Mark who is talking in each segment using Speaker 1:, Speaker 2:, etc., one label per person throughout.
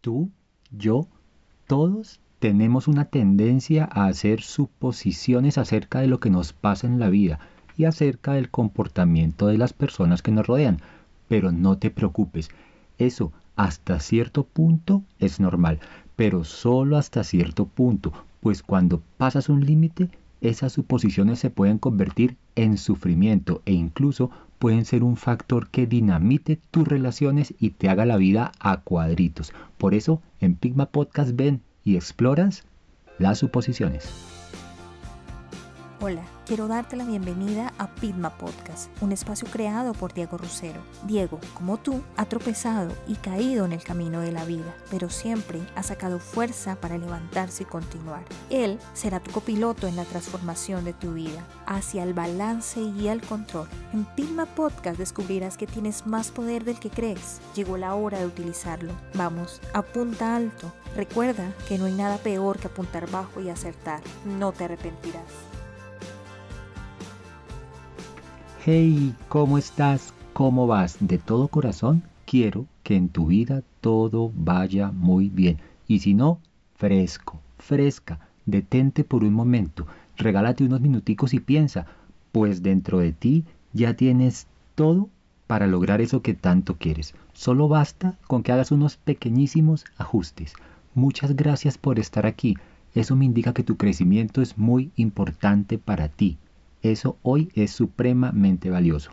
Speaker 1: Tú, yo, todos tenemos una tendencia a hacer suposiciones acerca de lo que nos pasa en la vida y acerca del comportamiento de las personas que nos rodean. Pero no te preocupes, eso hasta cierto punto es normal, pero solo hasta cierto punto, pues cuando pasas un límite, esas suposiciones se pueden convertir en sufrimiento e incluso pueden ser un factor que dinamite tus relaciones y te haga la vida a cuadritos. Por eso, en Pigma Podcast ven y exploras las suposiciones.
Speaker 2: Hola, quiero darte la bienvenida a Pitma Podcast, un espacio creado por Diego Rosero. Diego, como tú, ha tropezado y caído en el camino de la vida, pero siempre ha sacado fuerza para levantarse y continuar. Él será tu copiloto en la transformación de tu vida, hacia el balance y el control. En Pitma Podcast descubrirás que tienes más poder del que crees. Llegó la hora de utilizarlo. Vamos, apunta alto. Recuerda que no hay nada peor que apuntar bajo y acertar. No te arrepentirás.
Speaker 1: Hey, ¿cómo estás? ¿Cómo vas? De todo corazón quiero que en tu vida todo vaya muy bien. Y si no, fresco, fresca, detente por un momento, regálate unos minuticos y piensa, pues dentro de ti ya tienes todo para lograr eso que tanto quieres. Solo basta con que hagas unos pequeñísimos ajustes. Muchas gracias por estar aquí. Eso me indica que tu crecimiento es muy importante para ti. Eso hoy es supremamente valioso.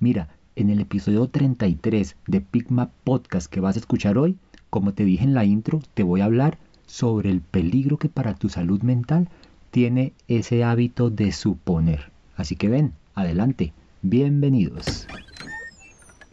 Speaker 1: Mira, en el episodio 33 de Pigma Podcast que vas a escuchar hoy, como te dije en la intro, te voy a hablar sobre el peligro que para tu salud mental tiene ese hábito de suponer. Así que ven, adelante, bienvenidos.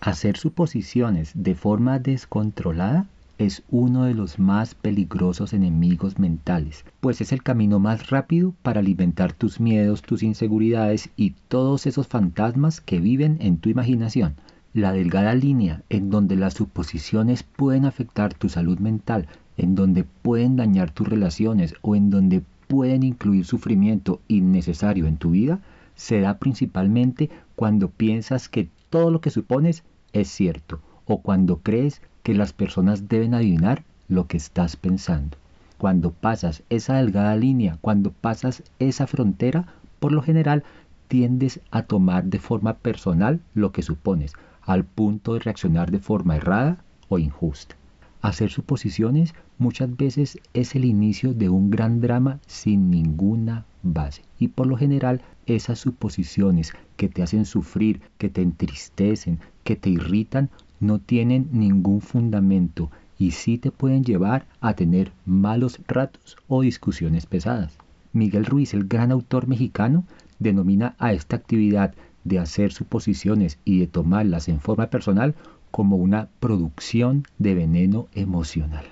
Speaker 1: Hacer suposiciones de forma descontrolada es uno de los más peligrosos enemigos mentales, pues es el camino más rápido para alimentar tus miedos, tus inseguridades y todos esos fantasmas que viven en tu imaginación. La delgada línea en donde las suposiciones pueden afectar tu salud mental, en donde pueden dañar tus relaciones o en donde pueden incluir sufrimiento innecesario en tu vida, se da principalmente cuando piensas que todo lo que supones es cierto o cuando crees que las personas deben adivinar lo que estás pensando. Cuando pasas esa delgada línea, cuando pasas esa frontera, por lo general tiendes a tomar de forma personal lo que supones, al punto de reaccionar de forma errada o injusta. Hacer suposiciones muchas veces es el inicio de un gran drama sin ninguna base. Y por lo general esas suposiciones que te hacen sufrir, que te entristecen, que te irritan, no tienen ningún fundamento y sí te pueden llevar a tener malos ratos o discusiones pesadas. Miguel Ruiz, el gran autor mexicano, denomina a esta actividad de hacer suposiciones y de tomarlas en forma personal como una producción de veneno emocional.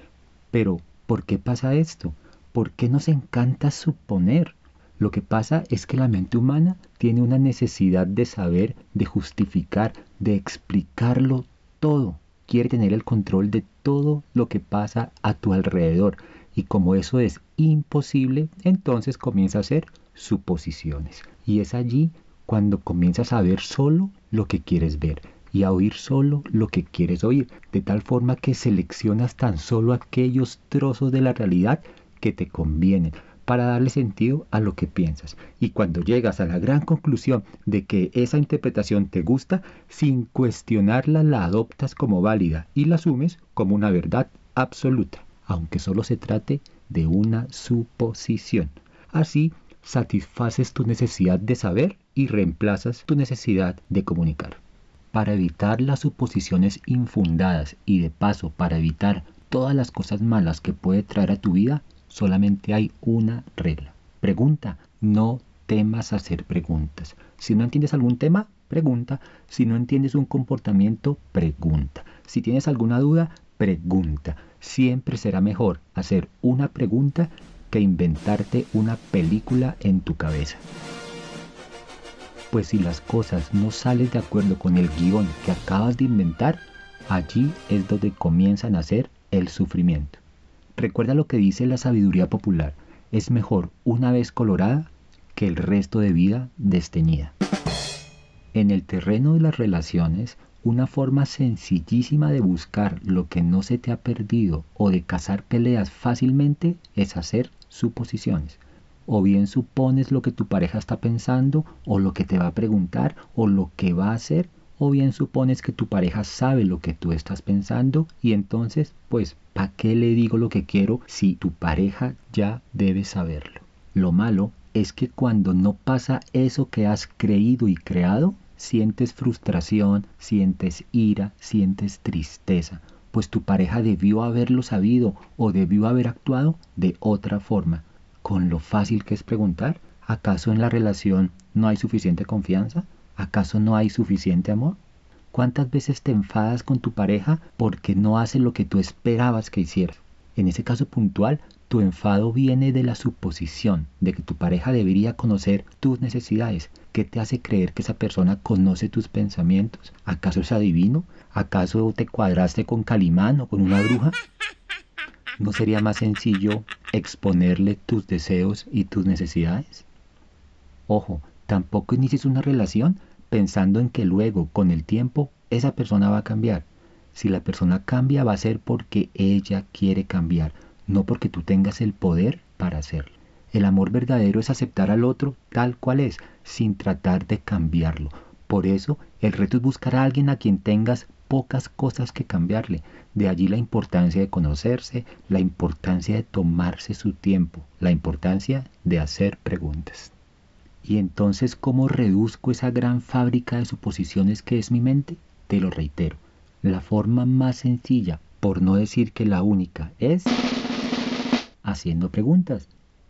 Speaker 1: Pero, ¿por qué pasa esto? ¿Por qué nos encanta suponer? Lo que pasa es que la mente humana tiene una necesidad de saber, de justificar, de explicarlo todo, quiere tener el control de todo lo que pasa a tu alrededor. Y como eso es imposible, entonces comienza a hacer suposiciones. Y es allí cuando comienzas a ver solo lo que quieres ver y a oír solo lo que quieres oír, de tal forma que seleccionas tan solo aquellos trozos de la realidad que te convienen para darle sentido a lo que piensas. Y cuando llegas a la gran conclusión de que esa interpretación te gusta, sin cuestionarla la adoptas como válida y la asumes como una verdad absoluta, aunque solo se trate de una suposición. Así satisfaces tu necesidad de saber y reemplazas tu necesidad de comunicar. Para evitar las suposiciones infundadas y de paso para evitar todas las cosas malas que puede traer a tu vida, solamente hay una regla. Pregunta, no temas hacer preguntas. Si no entiendes algún tema, pregunta. Si no entiendes un comportamiento, pregunta. Si tienes alguna duda, pregunta. Siempre será mejor hacer una pregunta que inventarte una película en tu cabeza. Pues si las cosas no salen de acuerdo con el guion que acabas de inventar, allí es donde comienzan a ser el sufrimiento. Recuerda lo que dice la sabiduría popular, es mejor una vez colorada que el resto de vida desteñida. En el terreno de las relaciones, Una forma sencillísima de buscar lo que no se te ha perdido o de cazar peleas fácilmente es hacer suposiciones. O bien supones lo que tu pareja está pensando o lo que te va a preguntar o lo que va a hacer o bien supones que tu pareja sabe lo que tú estás pensando y entonces, pues, ¿para qué le digo lo que quiero si tu pareja ya debe saberlo? Lo malo es que cuando no pasa eso que has creído y creado, sientes frustración, sientes ira, sientes tristeza, pues tu pareja debió haberlo sabido o debió haber actuado de otra forma. Con lo fácil que es preguntar, ¿acaso en la relación no hay suficiente confianza? ¿Acaso no hay suficiente amor? ¿Cuántas veces te enfadas con tu pareja porque no hace lo que tú esperabas que hiciera? En ese caso puntual, tu enfado viene de la suposición de que tu pareja debería conocer tus necesidades. ¿Qué te hace creer que esa persona conoce tus pensamientos? ¿Acaso es adivino? ¿Acaso te cuadraste con Calimán o con una bruja? ¿No sería más sencillo exponerle tus deseos y tus necesidades? Ojo, tampoco inicies una relación pensando en que luego, con el tiempo, esa persona va a cambiar. Si la persona cambia va a ser porque ella quiere cambiar no porque tú tengas el poder para hacerlo. El amor verdadero es aceptar al otro tal cual es, sin tratar de cambiarlo. Por eso, el reto es buscar a alguien a quien tengas pocas cosas que cambiarle. De allí la importancia de conocerse, la importancia de tomarse su tiempo, la importancia de hacer preguntas. Y entonces, ¿cómo reduzco esa gran fábrica de suposiciones que es mi mente? Te lo reitero. La forma más sencilla, por no decir que la única, es haciendo preguntas,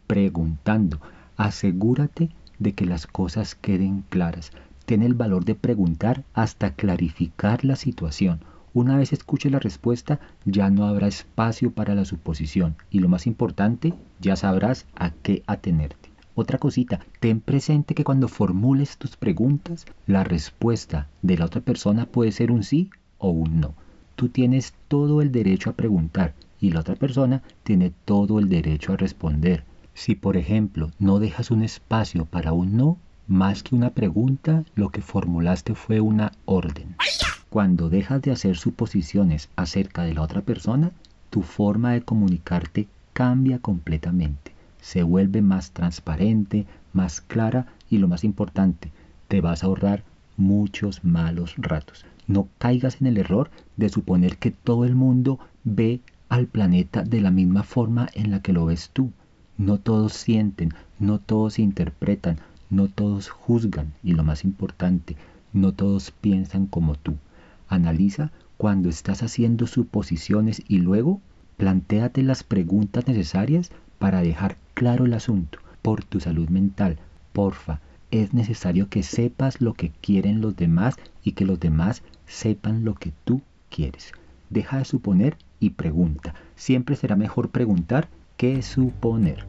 Speaker 1: preguntando. Asegúrate de que las cosas queden claras. Ten el valor de preguntar hasta clarificar la situación. Una vez escuches la respuesta, ya no habrá espacio para la suposición y lo más importante, ya sabrás a qué atenerte. Otra cosita, ten presente que cuando formules tus preguntas, la respuesta de la otra persona puede ser un sí o un no. Tú tienes todo el derecho a preguntar y la otra persona tiene todo el derecho a responder. Si por ejemplo no dejas un espacio para un no, más que una pregunta, lo que formulaste fue una orden. Cuando dejas de hacer suposiciones acerca de la otra persona, tu forma de comunicarte cambia completamente. Se vuelve más transparente, más clara y lo más importante, te vas a ahorrar muchos malos ratos. No caigas en el error de suponer que todo el mundo ve al planeta de la misma forma en la que lo ves tú. No todos sienten, no todos interpretan, no todos juzgan y lo más importante, no todos piensan como tú. Analiza cuando estás haciendo suposiciones y luego plantéate las preguntas necesarias para dejar claro el asunto. Por tu salud mental, porfa, es necesario que sepas lo que quieren los demás y que los demás sepan lo que tú quieres. Deja de suponer y pregunta. Siempre será mejor preguntar que suponer.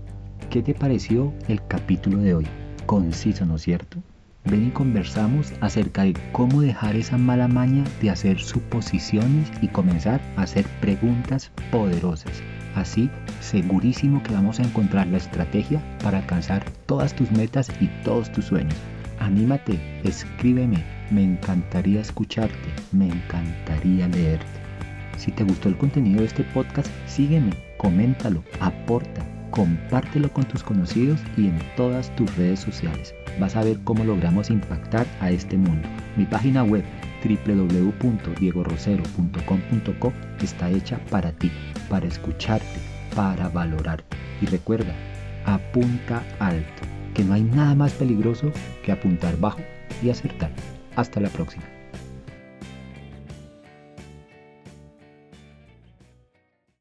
Speaker 1: ¿Qué te pareció el capítulo de hoy? Conciso, ¿no es cierto? Ven y conversamos acerca de cómo dejar esa mala maña de hacer suposiciones y comenzar a hacer preguntas poderosas. Así, segurísimo que vamos a encontrar la estrategia para alcanzar todas tus metas y todos tus sueños. Anímate, escríbeme, me encantaría escucharte, me encantaría leerte. Si te gustó el contenido de este podcast, sígueme, coméntalo, aporta, compártelo con tus conocidos y en todas tus redes sociales. Vas a ver cómo logramos impactar a este mundo. Mi página web www.diegorosero.com.co está hecha para ti, para escucharte, para valorarte. Y recuerda, apunta alto, que no hay nada más peligroso que apuntar bajo y acertar. Hasta la próxima.